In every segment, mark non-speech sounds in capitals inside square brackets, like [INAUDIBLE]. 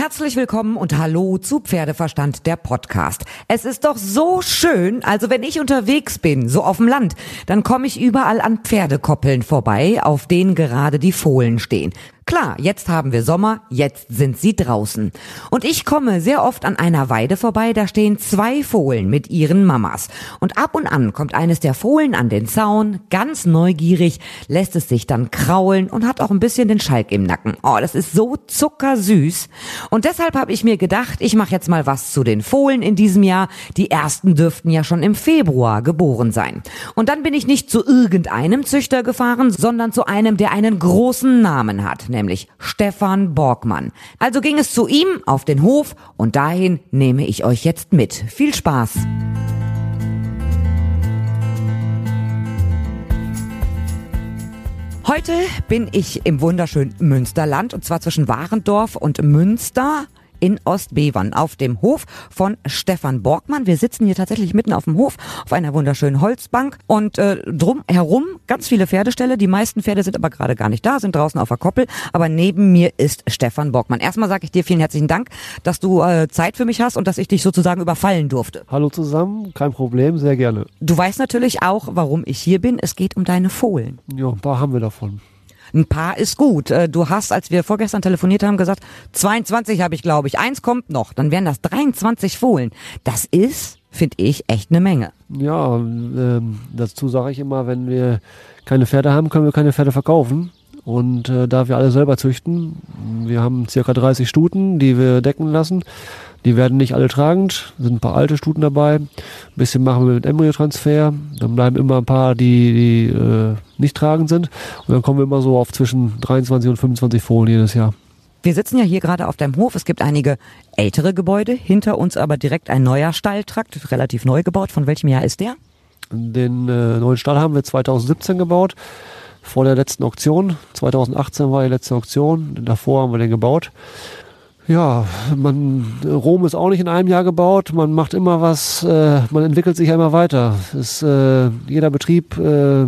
Herzlich willkommen und hallo zu Pferdeverstand, der Podcast. Es ist doch so schön, also wenn ich unterwegs bin, so auf dem Land, dann komme ich überall an Pferdekoppeln vorbei, auf denen gerade die Fohlen stehen. Klar, jetzt haben wir Sommer, jetzt sind sie draußen. Und ich komme sehr oft an einer Weide vorbei, da stehen zwei Fohlen mit ihren Mamas. Und ab und an kommt eines der Fohlen an den Zaun, ganz neugierig, lässt es sich dann kraulen und hat auch ein bisschen den Schalk im Nacken. Oh, das ist so zuckersüß. Und deshalb habe ich mir gedacht, ich mache jetzt mal was zu den Fohlen in diesem Jahr. Die ersten dürften ja schon im Februar geboren sein. Und dann bin ich nicht zu irgendeinem Züchter gefahren, sondern zu einem, der einen großen Namen hat nämlich Stefan Borgmann. Also ging es zu ihm auf den Hof und dahin nehme ich euch jetzt mit. Viel Spaß! Heute bin ich im wunderschönen Münsterland und zwar zwischen Warendorf und Münster in Ostbevern auf dem Hof von Stefan Borgmann. Wir sitzen hier tatsächlich mitten auf dem Hof auf einer wunderschönen Holzbank und äh, drum herum ganz viele Pferdeställe. Die meisten Pferde sind aber gerade gar nicht da, sind draußen auf der Koppel. Aber neben mir ist Stefan Borgmann. Erstmal sage ich dir vielen herzlichen Dank, dass du äh, Zeit für mich hast und dass ich dich sozusagen überfallen durfte. Hallo zusammen, kein Problem, sehr gerne. Du weißt natürlich auch, warum ich hier bin. Es geht um deine Fohlen. Ja, ein paar haben wir davon. Ein paar ist gut. Äh, du hast, als wir vorgestern telefoniert haben, gesagt, 22 habe ich, glaube ich. Eins kommt noch. Dann wären das 23 Fohlen. Das ist, finde ich, echt eine Menge. Ja, ähm, dazu sage ich immer, wenn wir keine Pferde haben, können wir keine Pferde verkaufen. Und äh, da wir alle selber züchten, wir haben circa 30 Stuten, die wir decken lassen. Die werden nicht alle tragend, sind ein paar alte Stuten dabei. Ein bisschen machen wir mit Embryotransfer. Dann bleiben immer ein paar, die, die äh, nicht tragend sind. Und dann kommen wir immer so auf zwischen 23 und 25 Fohlen jedes Jahr. Wir sitzen ja hier gerade auf deinem Hof. Es gibt einige ältere Gebäude, hinter uns aber direkt ein neuer Stalltrakt, relativ neu gebaut. Von welchem Jahr ist der? Den äh, neuen Stall haben wir 2017 gebaut, vor der letzten Auktion. 2018 war die letzte Auktion, davor haben wir den gebaut. Ja, man, Rom ist auch nicht in einem Jahr gebaut. Man macht immer was, äh, man entwickelt sich ja immer weiter. Es, äh, jeder Betrieb äh,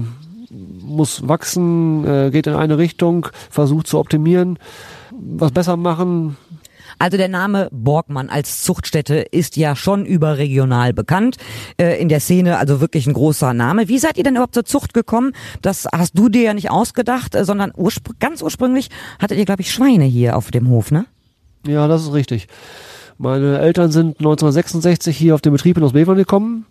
muss wachsen, äh, geht in eine Richtung, versucht zu optimieren, was besser machen. Also der Name Borgmann als Zuchtstätte ist ja schon überregional bekannt äh, in der Szene, also wirklich ein großer Name. Wie seid ihr denn überhaupt zur Zucht gekommen? Das hast du dir ja nicht ausgedacht, äh, sondern urspr ganz ursprünglich hattet ihr, glaube ich, Schweine hier auf dem Hof, ne? Ja, das ist richtig. Meine Eltern sind 1966 hier auf den Betrieb in Ostbevern gekommen.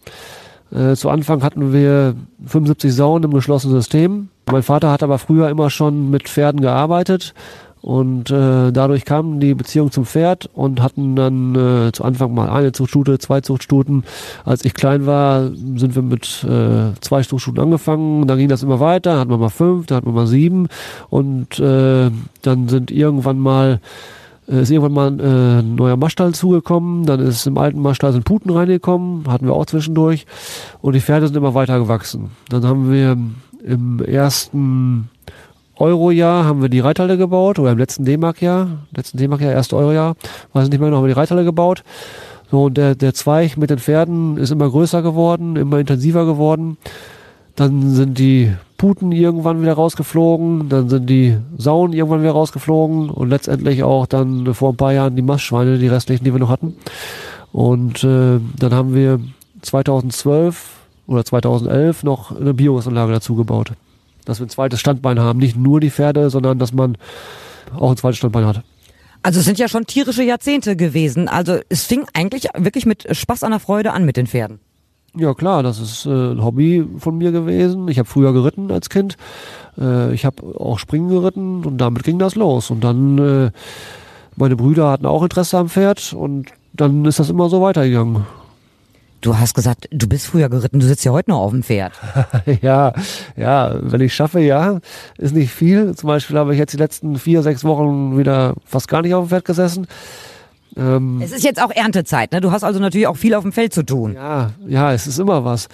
Äh, zu Anfang hatten wir 75 Sauen im geschlossenen System. Mein Vater hat aber früher immer schon mit Pferden gearbeitet und äh, dadurch kam die Beziehung zum Pferd und hatten dann äh, zu Anfang mal eine Zuchtstute, zwei Zuchtstuten. Als ich klein war, sind wir mit äh, zwei Zuchtstuten angefangen. Dann ging das immer weiter, hatten wir mal fünf, dann hatten wir mal sieben und äh, dann sind irgendwann mal ist irgendwann mal äh, ein neuer Maschstall zugekommen, dann ist im alten Maschstall sind Puten reingekommen, hatten wir auch zwischendurch und die Pferde sind immer weiter gewachsen. Dann haben wir im ersten Euro-Jahr haben wir die Reithalle gebaut oder im letzten D-Mark-Jahr, letzten D-Mark-Jahr, erste Euro-Jahr, weiß nicht mehr, noch haben wir die Reithalle gebaut. So, und der, der Zweig mit den Pferden ist immer größer geworden, immer intensiver geworden. Dann sind die Puten irgendwann wieder rausgeflogen, dann sind die Sauen irgendwann wieder rausgeflogen und letztendlich auch dann vor ein paar Jahren die Mastschweine, die restlichen, die wir noch hatten. Und äh, dann haben wir 2012 oder 2011 noch eine Biogasanlage dazu gebaut. Dass wir ein zweites Standbein haben. Nicht nur die Pferde, sondern dass man auch ein zweites Standbein hat. Also es sind ja schon tierische Jahrzehnte gewesen. Also es fing eigentlich wirklich mit Spaß an der Freude an mit den Pferden. Ja klar, das ist äh, ein Hobby von mir gewesen. Ich habe früher geritten als Kind. Äh, ich habe auch Springen geritten und damit ging das los. Und dann äh, meine Brüder hatten auch Interesse am Pferd und dann ist das immer so weitergegangen. Du hast gesagt, du bist früher geritten, du sitzt ja heute noch auf dem Pferd. [LAUGHS] ja, ja, wenn ich schaffe, ja, ist nicht viel. Zum Beispiel habe ich jetzt die letzten vier, sechs Wochen wieder fast gar nicht auf dem Pferd gesessen. Ähm, es ist jetzt auch Erntezeit, ne? Du hast also natürlich auch viel auf dem Feld zu tun. Ja, ja, es ist immer was.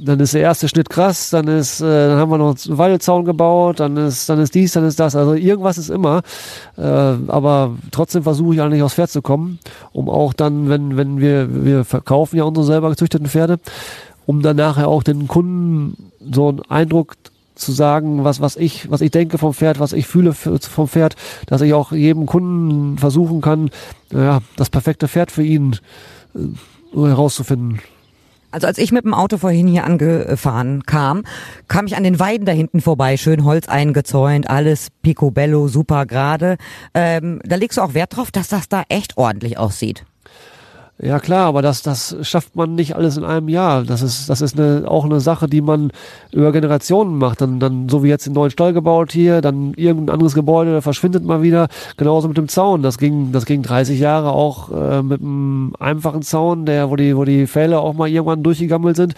Dann ist der erste Schnitt krass, dann ist, äh, dann haben wir noch einen Weidezaun gebaut, dann ist, dann ist dies, dann ist das. Also irgendwas ist immer. Äh, aber trotzdem versuche ich eigentlich aufs Pferd zu kommen, um auch dann, wenn, wenn wir, wir verkaufen ja unsere selber gezüchteten Pferde, um dann nachher auch den Kunden so einen Eindruck zu sagen, was, was ich, was ich denke vom Pferd, was ich fühle vom Pferd, dass ich auch jedem Kunden versuchen kann, ja, das perfekte Pferd für ihn äh, herauszufinden. Also als ich mit dem Auto vorhin hier angefahren kam, kam ich an den Weiden da hinten vorbei, schön Holz eingezäunt, alles picobello, super gerade. Ähm, da legst du auch Wert drauf, dass das da echt ordentlich aussieht. Ja klar, aber das, das schafft man nicht alles in einem Jahr. Das ist, das ist eine, auch eine Sache, die man über Generationen macht. Dann, dann so wie jetzt den neuen Stall gebaut hier, dann irgendein anderes Gebäude verschwindet mal wieder. Genauso mit dem Zaun. Das ging, das ging 30 Jahre auch äh, mit einem einfachen Zaun, der, wo die, wo die Pfähle auch mal irgendwann durchgegammelt sind.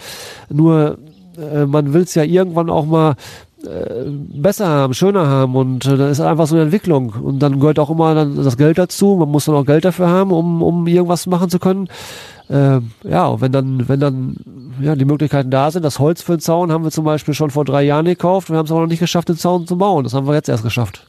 Nur äh, man will es ja irgendwann auch mal äh, besser haben, schöner haben und äh, das ist einfach so eine Entwicklung und dann gehört auch immer dann das Geld dazu, man muss dann auch Geld dafür haben, um, um irgendwas machen zu können. Äh, ja, wenn dann, wenn dann ja, die Möglichkeiten da sind, das Holz für den Zaun haben wir zum Beispiel schon vor drei Jahren gekauft, wir haben es aber noch nicht geschafft, den Zaun zu bauen, das haben wir jetzt erst geschafft.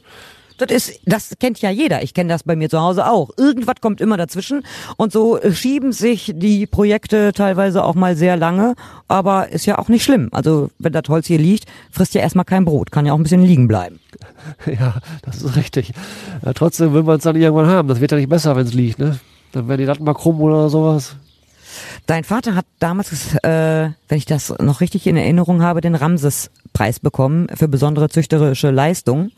Das ist, das kennt ja jeder. Ich kenne das bei mir zu Hause auch. Irgendwas kommt immer dazwischen und so schieben sich die Projekte teilweise auch mal sehr lange, aber ist ja auch nicht schlimm. Also wenn das Holz hier liegt, frisst ja erstmal kein Brot, kann ja auch ein bisschen liegen bleiben. [LAUGHS] Ja, das ist richtig. Ja, trotzdem will man es dann irgendwann haben. Das wird ja nicht besser, wenn es liegt, ne? Dann werden die Latten mal krumm oder sowas. Dein Vater hat damals, äh, wenn ich das noch richtig in Erinnerung habe, den Ramses-Preis bekommen für besondere züchterische Leistung.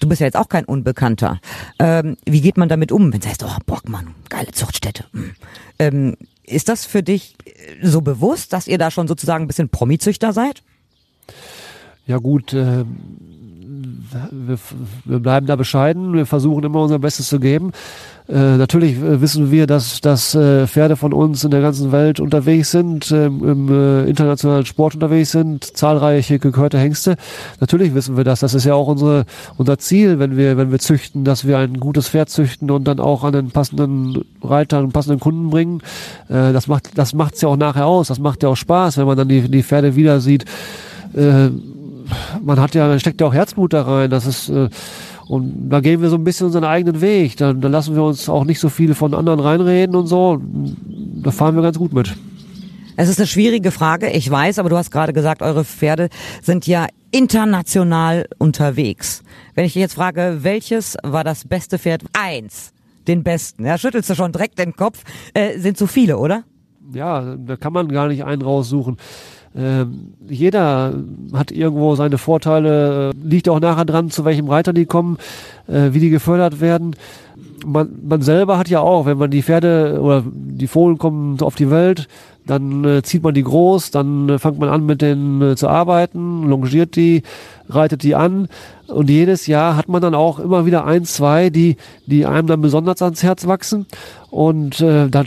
Du bist ja jetzt auch kein Unbekannter. Ähm, wie geht man damit um, wenn es heißt, oh, Bockmann, geile Zuchtstätte. Hm. Ähm, ist das für dich so bewusst, dass ihr da schon sozusagen ein bisschen Promizüchter seid? Ja gut, äh, wir, wir bleiben da bescheiden, wir versuchen immer unser Bestes zu geben. Äh, natürlich äh, wissen wir, dass, dass äh, Pferde von uns in der ganzen Welt unterwegs sind, ähm, im äh, internationalen Sport unterwegs sind, zahlreiche gehörte Hengste. Natürlich wissen wir das. Das ist ja auch unsere, unser Ziel, wenn wir, wenn wir züchten, dass wir ein gutes Pferd züchten und dann auch an den passenden Reiter, einen passenden Kunden bringen. Äh, das macht, das macht's ja auch nachher aus. Das macht ja auch Spaß, wenn man dann die, die Pferde wieder sieht. Man hat ja, steckt ja auch Herzblut da rein. Das ist, äh, und da gehen wir so ein bisschen unseren eigenen Weg. Da, da lassen wir uns auch nicht so viele von anderen reinreden und so. Da fahren wir ganz gut mit. Es ist eine schwierige Frage, ich weiß, aber du hast gerade gesagt, eure Pferde sind ja international unterwegs. Wenn ich dich jetzt frage, welches war das beste Pferd? Eins, den besten. Ja, schüttelst du schon direkt den Kopf. Äh, sind so viele, oder? Ja, da kann man gar nicht einen raussuchen. Ähm, jeder hat irgendwo seine Vorteile, äh, liegt auch nachher dran, zu welchem Reiter die kommen, äh, wie die gefördert werden. Man, man selber hat ja auch, wenn man die Pferde oder die Fohlen kommen auf die Welt, dann äh, zieht man die groß, dann äh, fängt man an mit denen äh, zu arbeiten, longiert die, reitet die an und jedes Jahr hat man dann auch immer wieder ein, zwei, die, die einem dann besonders ans Herz wachsen und äh, dann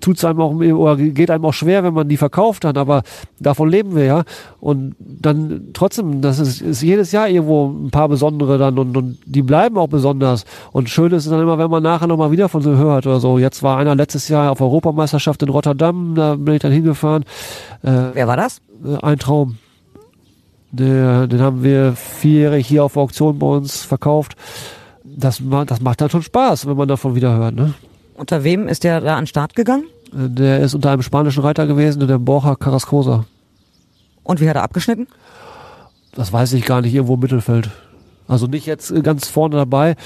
tut es einem auch oder geht einem auch schwer, wenn man die verkauft hat, aber davon leben wir ja. Und dann trotzdem, das ist, ist jedes Jahr irgendwo ein paar besondere dann und, und die bleiben auch besonders. Und schön ist es dann immer, wenn man nachher nochmal wieder von so hört oder so. Jetzt war einer letztes Jahr auf Europameisterschaft in Rotterdam, da bin ich dann hingefahren. Äh, Wer war das? Ein Traum. Der, den haben wir vierjährig hier auf Auktion bei uns verkauft. Das, das macht dann schon Spaß, wenn man davon wieder hört. Ne? Unter wem ist der da an den Start gegangen? Äh, der ist unter einem spanischen Reiter gewesen, der Borja Carrascosa. Und wie hat er abgeschnitten? Das weiß ich gar nicht, irgendwo im Mittelfeld. Also nicht jetzt äh, ganz vorne dabei,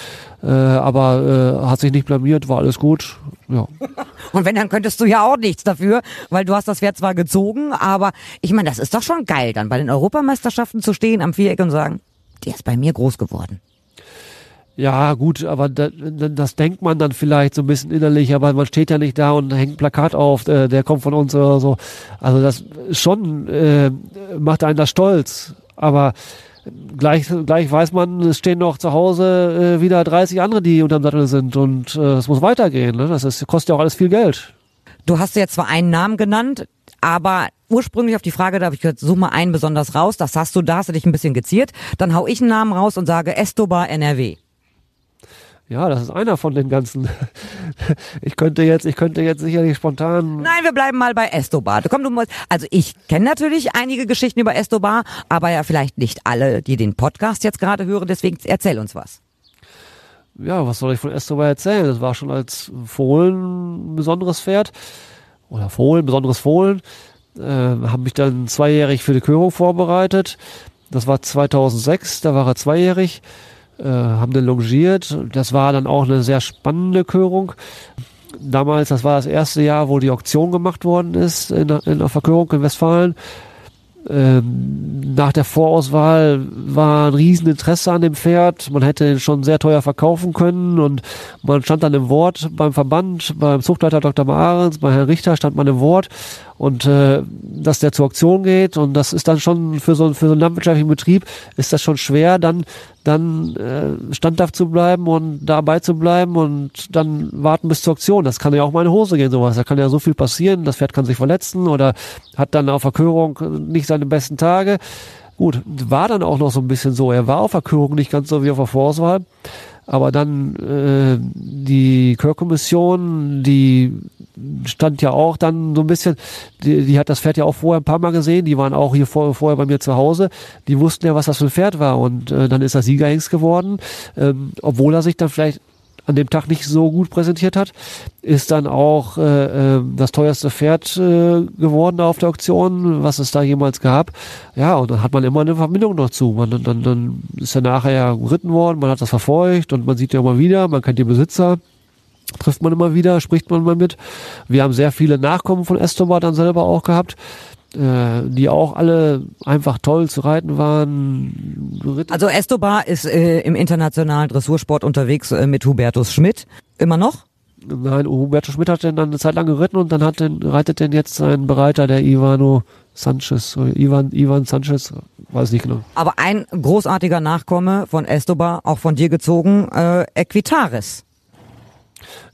äh, aber äh, hat sich nicht blamiert, war alles gut. Ja. [LAUGHS] Und wenn, dann könntest du ja auch nichts dafür, weil du hast das Pferd zwar gezogen, aber ich meine, das ist doch schon geil, dann bei den Europameisterschaften zu stehen am Viereck und sagen, der ist bei mir groß geworden. Ja, gut, aber da, das denkt man dann vielleicht so ein bisschen innerlich, aber man steht ja nicht da und hängt ein Plakat auf, äh, der kommt von uns oder so. Also das schon äh, macht einen das stolz, aber gleich, gleich weiß man, es stehen noch zu Hause äh, wieder 30 andere, die unterm Sattel sind und äh, es muss weitergehen. Ne? Das ist, kostet ja auch alles viel Geld. Du hast jetzt zwar einen Namen genannt, aber ursprünglich auf die Frage, da habe ich gesagt, such mal einen besonders raus, das hast du, da hast du dich ein bisschen geziert. Dann hau ich einen Namen raus und sage Estobar NRW. Ja, das ist einer von den ganzen. [LAUGHS] Ich könnte jetzt, ich könnte jetzt sicherlich spontan. Nein, wir bleiben mal bei Estobar. Komm, du musst, also ich kenne natürlich einige Geschichten über Estobar, aber ja vielleicht nicht alle, die den Podcast jetzt gerade hören. Deswegen erzähl uns was. Ja, was soll ich von Estobar erzählen? Das war schon als Fohlen ein besonderes Pferd oder Fohlen, besonderes Fohlen. äh, habe mich dann zweijährig für die Körung vorbereitet. Das war 2006, da war er zweijährig, äh, haben den longiert. Das war dann auch eine sehr spannende Körung. Damals, das war das erste Jahr, wo die Auktion gemacht worden ist in der, in der Verkörung in Westfalen. Ähm, nach der Vorauswahl war ein Rieseninteresse an dem Pferd. Man hätte ihn schon sehr teuer verkaufen können und man stand dann im Wort beim Verband, beim Zuchtleiter Dr. Mahrens, bei Herrn Richter stand man im Wort und äh, dass der zur Auktion geht und das ist dann schon für so, für so einen landwirtschaftlichen Betrieb ist das schon schwer, dann dann äh, standhaft zu bleiben und dabei zu bleiben und dann warten bis zur Auktion. Das kann ja auch mal in Hose gehen, sowas. Da kann ja so viel passieren. Das Pferd kann sich verletzen oder hat dann auf Verkörung nicht seine besten Tage. Gut, war dann auch noch so ein bisschen so. Er war auf Verkörung nicht ganz so wie auf der Vorauswahl. Aber dann äh, die Kör-Kommission, die stand ja auch dann so ein bisschen, die, die hat das Pferd ja auch vorher ein paar Mal gesehen, die waren auch hier vor, vorher bei mir zu Hause, die wussten ja, was das für ein Pferd war und äh, dann ist er Siegerhengst geworden, ähm, obwohl er sich dann vielleicht an dem Tag nicht so gut präsentiert hat, ist dann auch äh, äh, das teuerste Pferd äh, geworden auf der Auktion, was es da jemals gab. Ja, und dann hat man immer eine Verbindung dazu. Man, dann, dann ist er nachher ja geritten worden, man hat das verfolgt und man sieht ja immer wieder, man kennt die Besitzer trifft man immer wieder, spricht man mal mit. Wir haben sehr viele Nachkommen von Estomar dann selber auch gehabt, die auch alle einfach toll zu reiten waren. Also Estobar ist äh, im internationalen Dressursport unterwegs äh, mit Hubertus Schmidt. Immer noch? Nein, Hubertus Schmidt hat den dann eine Zeit lang geritten und dann hat den, reitet den jetzt sein Bereiter, der Ivano Sanchez, Ivan, Ivan Sanchez, weiß nicht genau. Aber ein großartiger Nachkomme von Estobar, auch von dir gezogen, äh, Equitaris.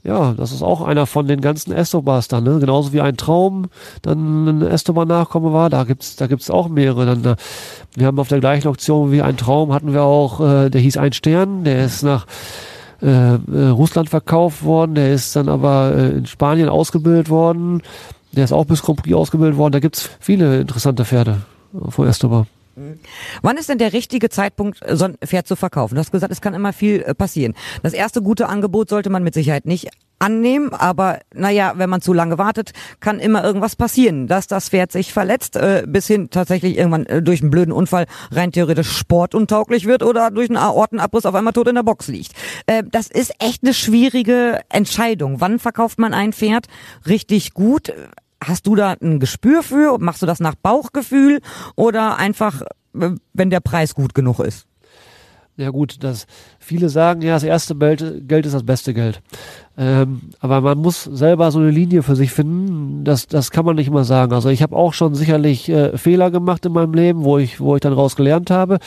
Ja, das ist auch einer von den ganzen Estobars dann, ne? Genauso wie ein Traum dann ein Estobar-Nachkomme war, da gibt's, da gibt's auch mehrere. Dann, äh, wir haben auf der gleichen Auktion wie ein Traum hatten wir auch, äh, der hieß ein Stern, der ist nach äh, äh, Russland verkauft worden, der ist dann aber äh, in Spanien ausgebildet worden, der ist auch bis Grand ausgebildet worden. Da gibt's viele interessante Pferde von Estobar. Wann ist denn der richtige Zeitpunkt, so ein Pferd zu verkaufen? Du hast gesagt, es kann immer viel äh, passieren. Das erste gute Angebot sollte man mit Sicherheit nicht annehmen, aber naja, wenn man zu lange wartet, kann immer irgendwas passieren, dass das Pferd sich verletzt, äh, bis hin tatsächlich irgendwann äh, durch einen blöden Unfall rein theoretisch sportuntauglich wird oder durch einen Aortenabriss auf einmal tot in der Box liegt. Äh, das ist echt eine schwierige Entscheidung. Wann verkauft man ein Pferd richtig gut? Hast du da ein Gespür für? Machst du das nach Bauchgefühl oder einfach, äh, wenn der Preis gut genug ist? Ja gut, das viele sagen, ja, das erste Geld, ist das beste Geld. Ähm, aber man muss selber so eine Linie für sich finden. Das, das kann man nicht immer sagen. Also ich habe auch schon sicherlich äh, Fehler gemacht in meinem Leben, wo ich, wo ich dann raus gelernt habe.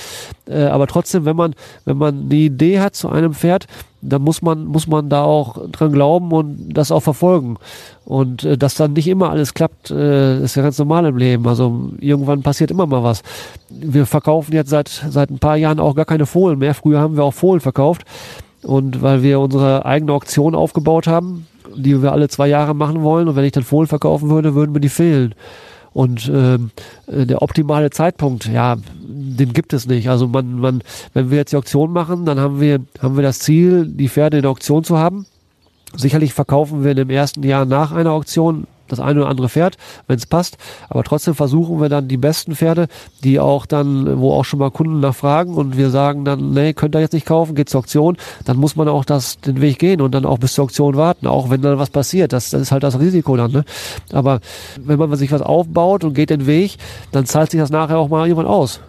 Äh, aber trotzdem, wenn man, wenn man die Idee hat zu einem Pferd, dann muss man, muss man da auch dran glauben und das auch verfolgen. Und äh, dass dann nicht immer alles klappt, äh, ist ja ganz normal im Leben. Also irgendwann passiert immer mal was. Wir verkaufen jetzt seit, seit ein paar Jahren auch gar keine Fohlen mehr. Früher haben wir auch Fohlen verkauft. Und weil wir unsere eigene Auktion aufgebaut haben, die wir alle zwei Jahre machen wollen, und wenn ich dann Fohlen verkaufen würde, würden mir die fehlen. Und ähm, äh, der optimale Zeitpunkt, ja, den gibt es nicht. Also man, man, wenn wir jetzt die Auktion machen, dann haben wir, haben wir das Ziel, die Pferde in der Auktion zu haben. Sicherlich verkaufen wir in dem ersten Jahr nach einer Auktion das eine oder andere Pferd, wenn es passt. Aber trotzdem versuchen wir dann die besten Pferde, die auch dann, wo auch schon mal Kunden nachfragen und wir sagen dann, nee, könnt ihr jetzt nicht kaufen, geht zur Auktion, dann muss man auch das, den Weg gehen und dann auch bis zur Auktion warten, auch wenn dann was passiert. Das, das ist halt das Risiko dann. Ne? Aber wenn man sich was aufbaut und geht den Weg, dann zahlt sich das nachher auch mal jemand aus.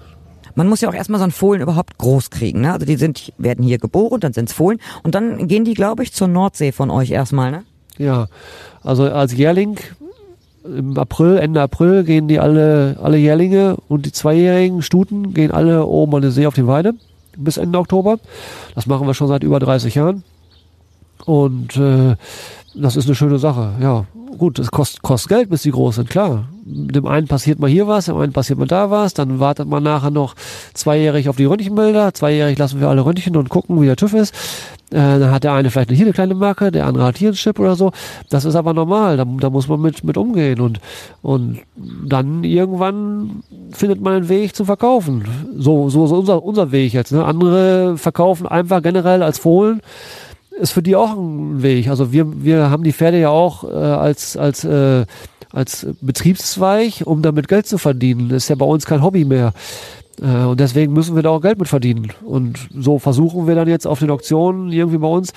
Man muss ja auch erstmal so ein Fohlen überhaupt groß kriegen. Ne? Also die sind, werden hier geboren, dann sind's Fohlen und dann gehen die, glaube ich, zur Nordsee von euch erstmal, ne? Ja, also als Jährling im April, Ende April gehen die alle, alle Jährlinge und die zweijährigen Stuten gehen alle oben an der See auf die Weide bis Ende Oktober. Das machen wir schon seit über 30 Jahren. Und äh, das ist eine schöne Sache, ja. Gut, es kostet, kostet Geld, bis die groß sind, klar. Dem einen passiert mal hier was, dem einen passiert mal da was, dann wartet man nachher noch zweijährig auf die Röntgenbilder, zweijährig lassen wir alle Röntgen und gucken, wie der TÜV ist. Äh, dann hat der eine vielleicht hier eine kleine Marke, der andere hat hier einen Chip oder so. Das ist aber normal, da, da muss man mit, mit umgehen und, und dann irgendwann findet man einen Weg zu verkaufen. So, so, so unser, unser Weg jetzt. Ne? Andere verkaufen einfach generell als Fohlen ist für die auch ein Weg. Also wir, wir haben die Pferde ja auch äh, als, als, äh, als Betriebszweig, um damit Geld zu verdienen. Das ist ja bei uns kein Hobby mehr. Äh, und deswegen müssen wir da auch Geld mit verdienen. Und so versuchen wir dann jetzt auf den Auktionen irgendwie bei uns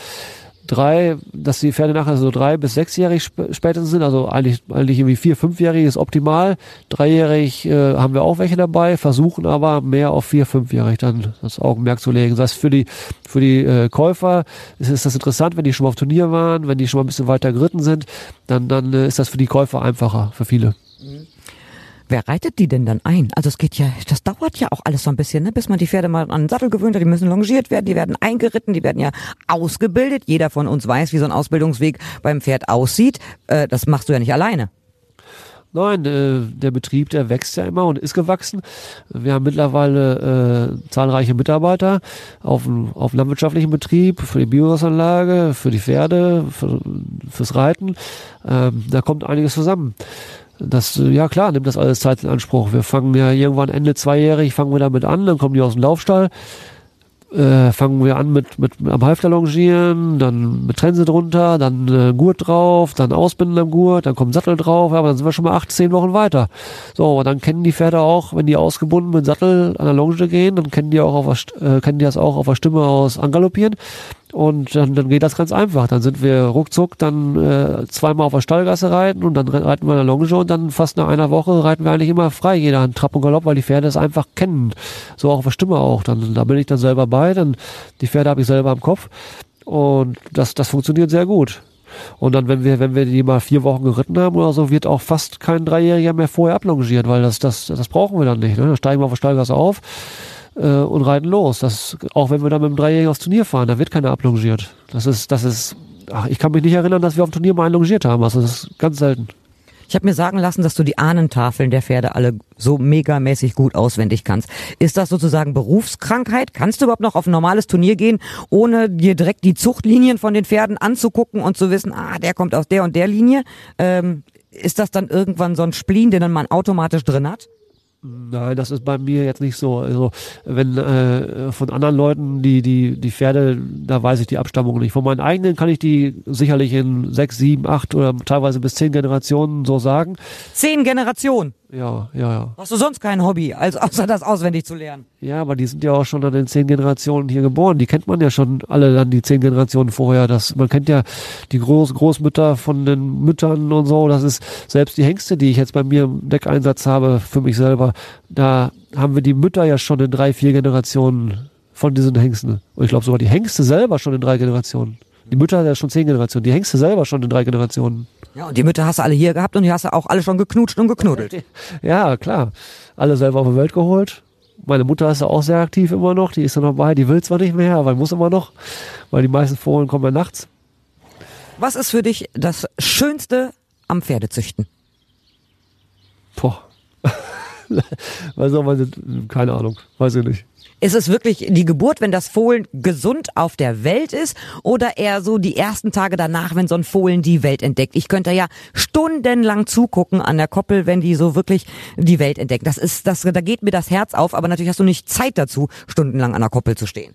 drei, dass die Pferde nachher so drei bis sechsjährig sp spätestens sind, also eigentlich, eigentlich irgendwie vier, fünfjährig ist optimal. Dreijährig äh, haben wir auch welche dabei, versuchen aber mehr auf vier, fünfjährig dann das Augenmerk zu legen. Das heißt, für die, für die äh, Käufer ist, ist das interessant, wenn die schon mal auf Turnier waren, wenn die schon mal ein bisschen weiter geritten sind, dann, dann äh, ist das für die Käufer einfacher, für viele. Mhm. Wer reitet die denn dann ein? Also es geht ja, das dauert ja auch alles so ein bisschen, ne? bis man die Pferde mal an den Sattel gewöhnt hat. Die müssen longiert werden, die werden eingeritten, die werden ja ausgebildet. Jeder von uns weiß, wie so ein Ausbildungsweg beim Pferd aussieht. Äh, das machst du ja nicht alleine. Nein, äh, der Betrieb, der wächst ja immer und ist gewachsen. Wir haben mittlerweile äh, zahlreiche Mitarbeiter auf dem, auf dem landwirtschaftlichen Betrieb, für die Biogasanlage, für die Pferde, für, fürs Reiten. Ähm, da kommt einiges zusammen. Das, ja klar, nimmt das alles Zeit in Anspruch. Wir fangen ja irgendwann Ende zweijährig, fangen wir damit an, dann kommen die aus dem Laufstall, äh, fangen wir an mit, mit, mit am Halfter longieren, dann mit Trense drunter, dann äh, Gurt drauf, dann Ausbinden am Gurt, dann kommt Sattel drauf, aber dann sind wir schon mal acht, zehn Wochen weiter. So, und dann kennen die Pferde auch, wenn die ausgebunden mit Sattel an der Longe gehen, dann kennen die auch auf äh, kennen die das auch auf der Stimme aus angaloppieren. Und dann, dann geht das ganz einfach. Dann sind wir ruckzuck dann äh, zweimal auf der Stallgasse reiten und dann reiten wir in der Longe und dann fast nach einer Woche reiten wir eigentlich immer frei, jeder an Trab und Galopp, weil die Pferde es einfach kennen. So auch auf der Stimme auch. Dann, da bin ich dann selber bei, dann die Pferde habe ich selber im Kopf und das, das funktioniert sehr gut. Und dann, wenn wir, wenn wir die mal vier Wochen geritten haben oder so, wird auch fast kein Dreijähriger mehr vorher ablongiert, weil das, das, das brauchen wir dann nicht. Ne? Dann steigen wir auf der Stallgasse auf äh, und reiten los. Das, auch wenn wir dann mit dem Dreijährigen aufs Turnier fahren, da wird keiner ablongiert. Das ist, das ist, ach, ich kann mich nicht erinnern, dass wir auf dem Turnier mal einen longiert haben. Also das ist ganz selten. Ich habe mir sagen lassen, dass du die Ahnentafeln der Pferde alle so megamäßig gut auswendig kannst. Ist das sozusagen Berufskrankheit? Kannst du überhaupt noch auf ein normales Turnier gehen, ohne dir direkt die Zuchtlinien von den Pferden anzugucken und zu wissen, ah, der kommt aus der und der Linie? Ähm, ist das dann irgendwann so ein Spleen, den dann man automatisch drin hat? Nein, das ist bei mir jetzt nicht so. Also wenn äh, von anderen Leuten die die die Pferde, da weiß ich die Abstammung nicht. Von meinen eigenen kann ich die sicherlich in sechs, sieben, acht oder teilweise bis zehn Generationen so sagen. Zehn Generationen. Ja, ja, ja. Hast du sonst kein Hobby, also außer das auswendig zu lernen? Ja, aber die sind ja auch schon an den zehn Generationen hier geboren. Die kennt man ja schon alle dann die zehn Generationen vorher. Das, man kennt ja die Groß Großmütter von den Müttern und so. Das ist selbst die Hengste, die ich jetzt bei mir im Deckeinsatz habe für mich selber. Da haben wir die Mütter ja schon in drei, vier Generationen von diesen Hengsten. Und ich glaube sogar die Hengste selber schon in drei Generationen. Die Mütter ja schon zehn Generationen, die Hengste selber schon in drei Generationen. Ja, und die Mütter hast du alle hier gehabt und die hast du auch alle schon geknutscht und geknuddelt. Ja, klar. Alle selber auf die Welt geholt. Meine Mutter ist ja auch sehr aktiv immer noch, die ist ja noch bei, die will zwar nicht mehr, aber muss immer noch, weil die meisten Fohlen kommen ja nachts. Was ist für dich das Schönste am Pferdezüchten? Boah. [LAUGHS] weiß auch, keine Ahnung, weiß ich nicht. Ist es wirklich die Geburt, wenn das Fohlen gesund auf der Welt ist oder eher so die ersten Tage danach, wenn so ein Fohlen die Welt entdeckt? Ich könnte ja stundenlang zugucken an der Koppel, wenn die so wirklich die Welt entdecken. Das ist, das, da geht mir das Herz auf, aber natürlich hast du nicht Zeit dazu, stundenlang an der Koppel zu stehen.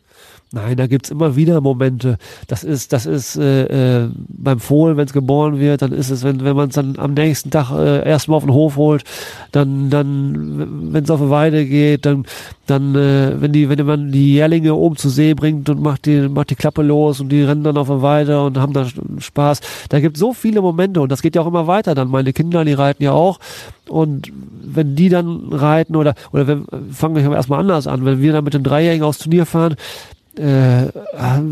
Nein, da gibt's immer wieder Momente. Das ist, das ist äh, äh, beim Fohlen, wenn es geboren wird, dann ist es, wenn, wenn man es dann am nächsten Tag äh, erstmal auf den Hof holt, dann, dann, wenn es auf eine Weide geht, dann, dann, äh, wenn die, wenn man die Jährlinge oben zur See bringt und macht die, macht die Klappe los und die rennen dann auf eine Weide und haben da Spaß. Da gibt so viele Momente und das geht ja auch immer weiter. Dann meine Kinder, die reiten ja auch. Und wenn die dann reiten oder, oder wenn, fangen wir erstmal anders an, wenn wir dann mit den Dreijährigen aufs Turnier fahren, äh,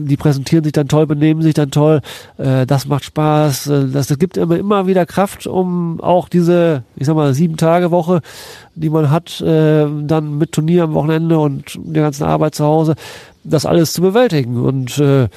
die präsentieren sich dann toll, benehmen sich dann toll, äh, das macht Spaß, äh, das, das gibt immer, immer wieder Kraft, um auch diese, ich sag mal, sieben Tage Woche, die man hat, äh, dann mit Turnier am Wochenende und der ganzen Arbeit zu Hause, das alles zu bewältigen. Und äh,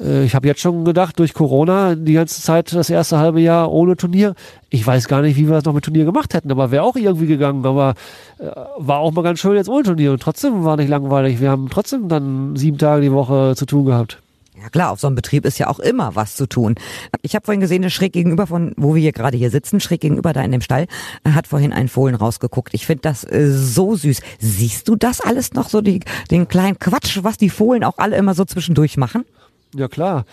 äh, ich habe jetzt schon gedacht, durch Corona die ganze Zeit, das erste halbe Jahr ohne Turnier. Ich weiß gar nicht, wie wir das noch mit Turnier gemacht hätten, aber wäre auch irgendwie gegangen. Aber äh, war auch mal ganz schön jetzt ohne Turnier. Und trotzdem war nicht langweilig. Wir haben trotzdem dann sieben Tage die Woche zu tun gehabt. Ja klar, auf so einem Betrieb ist ja auch immer was zu tun. Ich habe vorhin gesehen, schräg gegenüber von, wo wir hier gerade hier sitzen, schräg gegenüber da in dem Stall, hat vorhin ein Fohlen rausgeguckt. Ich finde das äh, so süß. Siehst du das alles noch so, die, den kleinen Quatsch, was die Fohlen auch alle immer so zwischendurch machen? Ja klar,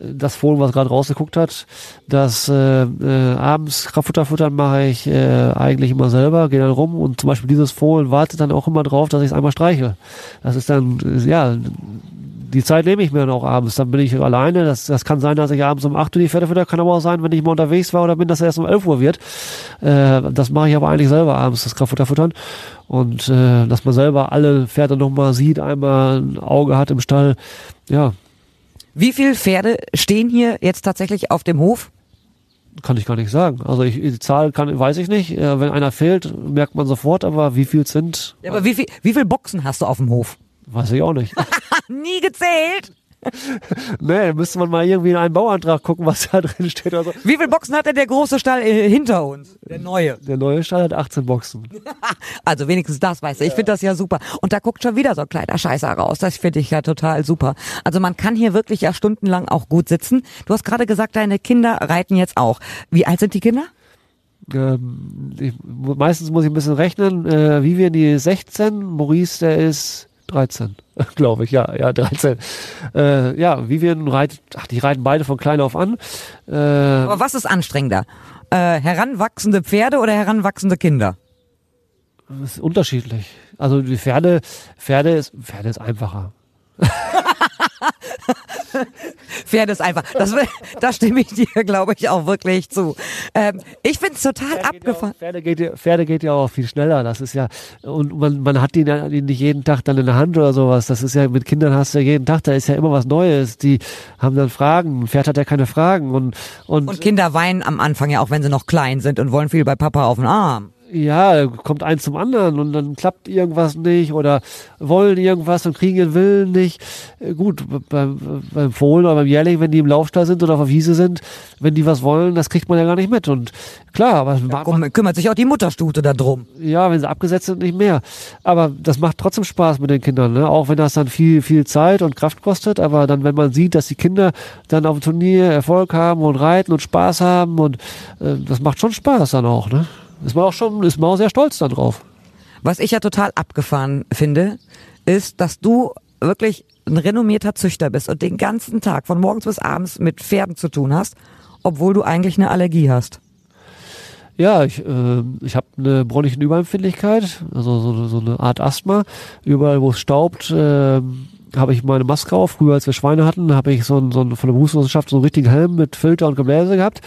das Fohlen, was gerade rausgeguckt hat, das äh, äh, abends Kraftfutter futtern mache ich äh, eigentlich immer selber, gehe dann rum und zum Beispiel dieses Fohlen wartet dann auch immer drauf, dass ich es einmal streiche. Das ist dann, ja, die Zeit nehme ich mir dann auch abends. Dann bin ich alleine. Das, das kann sein, dass ich abends um 8 Uhr die Pferde fütter. Kann aber auch sein, wenn ich mal unterwegs war oder bin, dass er erst um 11 Uhr wird. Äh, das mache ich aber eigentlich selber abends, das Kraftfutter füttern. Und äh, dass man selber alle Pferde nochmal sieht, einmal ein Auge hat im Stall. Ja, Wie viele Pferde stehen hier jetzt tatsächlich auf dem Hof? kann ich gar nicht sagen. Also ich, die Zahl kann, weiß ich nicht. Äh, wenn einer fehlt, merkt man sofort, aber wie viel es sind, Ja, aber wie viel, wie viel Boxen hast du auf dem Hof? weiß ich auch nicht. [LAUGHS] Nie gezählt. [LAUGHS] nee, müsste man mal irgendwie in einen Bauantrag gucken, was da drin steht. Also, Wie viel Boxen hat denn der große Stall äh, hinter uns? Der neue. der neue Stall hat 18 Boxen. [LAUGHS] Also wenigstens das weißt du. Ich finde das ja super. Und da guckt schon wieder so ein kleiner Scheißer raus. Das finde ich ja total super. Also man kann hier wirklich ja stundenlang auch gut sitzen. Du hast gerade gesagt, deine Kinder reiten jetzt auch. Wie alt sind die Kinder? Ähm, ich, meistens muss ich ein bisschen rechnen. Äh, Vivian, die ist 16, Maurice, der ist 13, [LAUGHS] glaube ich, ja, ja, 13. Äh, ja, Vivian reitet, ach, die reiten beide von klein auf an. Äh, Aber was ist anstrengender? Äh, heranwachsende Pferde oder heranwachsende Kinder? das ist unterschiedlich. Also die Pferde, Pferde ist, Pferde ist einfacher. [LAUGHS] [LAUGHS] Pferde ist einfach. Das, da stimme ich dir, glaube ich, auch wirklich zu. Ähm, ich finde es total abgefahren. Pferde geht, ja, Pferde geht ja auch viel schneller. Das ist ja, und man, man hat die, ja nicht jeden Tag dann in der Hand oder sowas. Das ist ja, mit Kindern hast du ja jeden Tag, da ist ja immer was Neues. Die haben dann Fragen. Ein Pferd hat ja keine Fragen. Und, und, Und Kinder weinen am Anfang ja auch, wenn sie noch klein sind und wollen viel bei Papa auf den Arm. Ja, kommt eins zum anderen und dann klappt irgendwas nicht oder wollen irgendwas und kriegen ihren Willen nicht. Äh, Gut, beim, beim Fohlen oder beim Jährling, wenn die im Laufstall sind oder auf der Wiese sind, wenn die was wollen, das kriegt man ja gar nicht mit. Und klar, aber macht- Küm- Kümmert sich auch die Mutterstute darum. ja, wenn sie abgesetzt sind, nicht mehr. Aber das macht trotzdem Spaß mit den Kindern, ne? Auch wenn das dann viel, viel Zeit und Kraft kostet. Aber dann, wenn man sieht, dass die Kinder dann auf dem Turnier Erfolg haben und reiten und Spaß haben und äh, das macht schon Spaß dann auch, ne? Ist man auch schon, ist man auch sehr stolz dann drauf. Was ich ja total abgefahren finde, ist, dass du wirklich ein renommierter Züchter bist und den ganzen Tag von morgens bis abends mit Pferden zu tun hast, obwohl du eigentlich eine Allergie hast. Ja, ich, äh, ich habe eine bronchischen Überempfindlichkeit, also so, so eine Art Asthma. Überall, wo es staubt, äh, habe ich meine Maske auf. Früher, als wir Schweine hatten, habe ich so, einen, so einen, von der Berufswissenschaft so einen richtigen Helm mit Filter und Gebläse gehabt.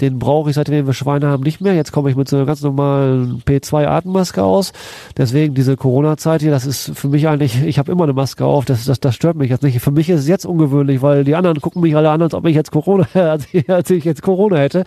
Den brauche ich, seitdem wir Schweine haben, nicht mehr. Jetzt komme ich mit so einer ganz normalen P2-Atemmaske aus. Deswegen diese Corona-Zeit hier, das ist für mich eigentlich, ich habe immer eine Maske auf, das, das, das stört mich jetzt nicht. Für mich ist es jetzt ungewöhnlich, weil die anderen gucken mich alle an, als ob ich jetzt Corona, [LAUGHS] als ich, jetzt Corona hätte.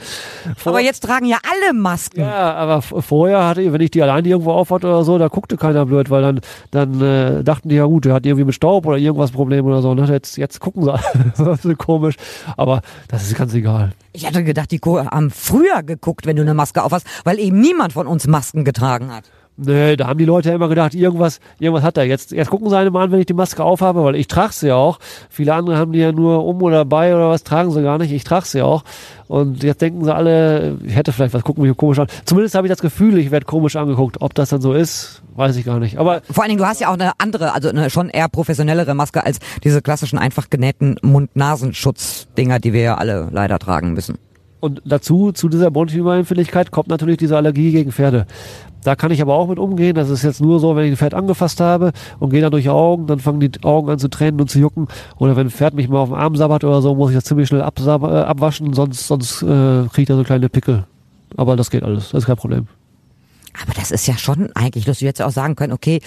Vor- Aber jetzt tragen ja alle Masken. ja, aber vorher hatte ich, wenn ich die alleine irgendwo aufhatte oder so, da guckte keiner blöd, weil dann, dann äh, dachten die ja gut, der hat irgendwie mit Staub oder irgendwas Problem oder so. Ne? Jetzt, jetzt gucken sie alle. [LAUGHS] das ist komisch. Aber das ist ganz egal. Ich hatte gedacht, die haben früher geguckt, wenn du eine Maske auf hast, weil eben niemand von uns Masken getragen hat. Nee, da haben die Leute ja immer gedacht, irgendwas, irgendwas hat er. Jetzt, jetzt gucken sie eine mal an, wenn ich die Maske aufhabe, weil ich trage sie ja auch. Viele andere haben die ja nur um oder bei oder was, tragen sie gar nicht. Ich trage sie auch. Und jetzt denken sie alle, ich hätte vielleicht was, gucken mich komisch an. Zumindest habe ich das Gefühl, ich werde komisch angeguckt. Ob das dann so ist, weiß ich gar nicht. Aber Vor allen Dingen, du hast ja auch eine andere, also eine schon eher professionellere Maske als diese klassischen einfach genähten Mund-Nasenschutz-Dinger, die wir ja alle leider tragen müssen. Und dazu, zu dieser Bronchioempfindlichkeit kommt natürlich diese Allergie gegen Pferde. Da kann ich aber auch mit umgehen. Das ist jetzt nur so, wenn ich ein Pferd angefasst habe und gehe dann durch die Augen, dann fangen die Augen an zu tränen und zu jucken. Oder wenn ein Pferd mich mal auf dem Arm sabbert oder so, muss ich das ziemlich schnell äh, abwaschen, sonst, sonst äh, kriege ich da so kleine Pickel. Aber das geht alles, das ist kein Problem. Aber das ist ja schon eigentlich lustig. Du hättest ja auch sagen können, okay,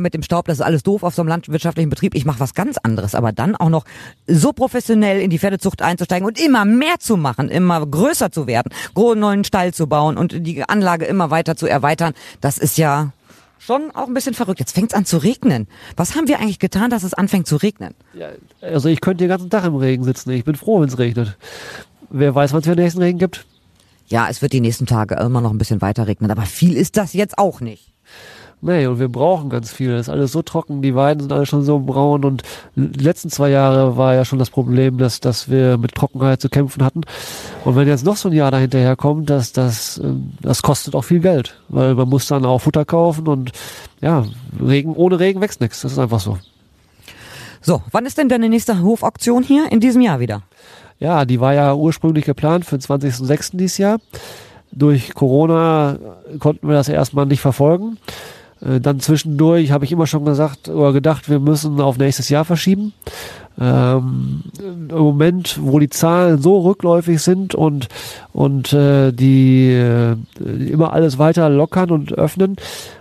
mit dem Staub, das ist alles doof auf so einem landwirtschaftlichen Betrieb. Ich mache was ganz anderes. Aber dann auch noch so professionell in die Pferdezucht einzusteigen und immer mehr zu machen, immer größer zu werden, großen neuen Stall zu bauen und die Anlage immer weiter zu erweitern, das ist ja schon auch ein bisschen verrückt. Jetzt fängt's an zu regnen. Was haben wir eigentlich getan, dass es anfängt zu regnen? Ja, also ich könnte den ganzen Tag im Regen sitzen. Ich bin froh, wenn es regnet. Wer weiß, wann es für den nächsten Regen gibt? Ja, es wird die nächsten Tage immer noch ein bisschen weiter regnen, aber viel ist das jetzt auch nicht. Nee, und wir brauchen ganz viel. Das ist alles so trocken, die Weiden sind alle schon so braun und die letzten zwei Jahre war ja schon das Problem, dass, dass wir mit Trockenheit zu kämpfen hatten. Und wenn jetzt noch so ein Jahr dahinterher kommt, das, das, ähm, das kostet auch viel Geld, weil man muss dann auch Futter kaufen und ja, Regen, ohne Regen wächst nichts. Das ist einfach so. So, wann ist denn deine nächste Hofaktion hier in diesem Jahr wieder? Ja, die war ja ursprünglich geplant für den 20.06. dieses Jahr. Durch Corona konnten wir das erstmal nicht verfolgen. Äh, dann zwischendurch habe ich immer schon gesagt oder gedacht, wir müssen auf nächstes Jahr verschieben. Ähm, Im Moment, wo die Zahlen so rückläufig sind und und äh, die äh, immer alles weiter lockern und öffnen,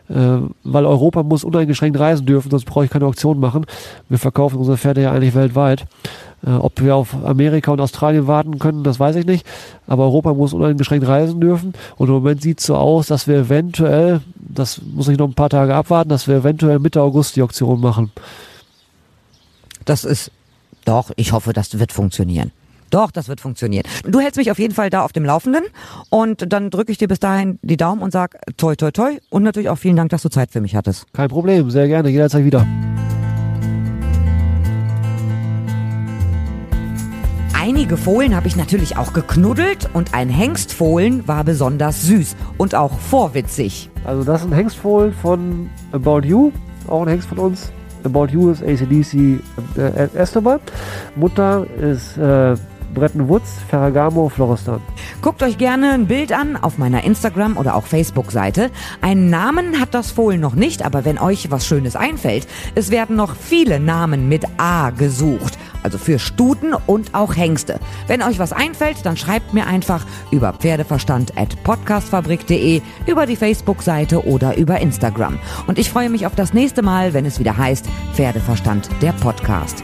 äh, weil Europa muss uneingeschränkt reisen dürfen, sonst brauche ich keine Auktion machen. Wir verkaufen unsere Pferde ja eigentlich weltweit. Äh, ob wir auf Amerika und Australien warten können, das weiß ich nicht. Aber Europa muss uneingeschränkt reisen dürfen. Und im Moment sieht es so aus, dass wir eventuell, das muss ich noch ein paar Tage abwarten, dass wir eventuell Mitte August die Auktion machen. Das ist doch, ich hoffe, das wird funktionieren. Doch, das wird funktionieren. Du hältst mich auf jeden Fall da auf dem Laufenden und dann drücke ich dir bis dahin die Daumen und sag toi toi toi und natürlich auch vielen Dank, dass du Zeit für mich hattest. Kein Problem, sehr gerne, jederzeit wieder. Einige Fohlen habe ich natürlich auch geknuddelt und ein Hengstfohlen war besonders süß und auch vorwitzig. Also das ist ein Hengstfohlen von About You, auch ein Hengst von uns. About You ist ACDC äh, Esteban. Mutter ist äh, Bretton Woods, Ferragamo, Florestan. Guckt euch gerne ein Bild an auf meiner Instagram oder auch Facebook-Seite. Einen Namen hat das Fohlen noch nicht, aber wenn euch was Schönes einfällt, es werden noch viele Namen mit A gesucht. Also für Stuten und auch Hengste. Wenn euch was einfällt, dann schreibt mir einfach über Pferdeverstand at podcastfabrik.de, über die Facebook-Seite oder über Instagram. Und ich freue mich auf das nächste Mal, wenn es wieder heißt Pferdeverstand der Podcast.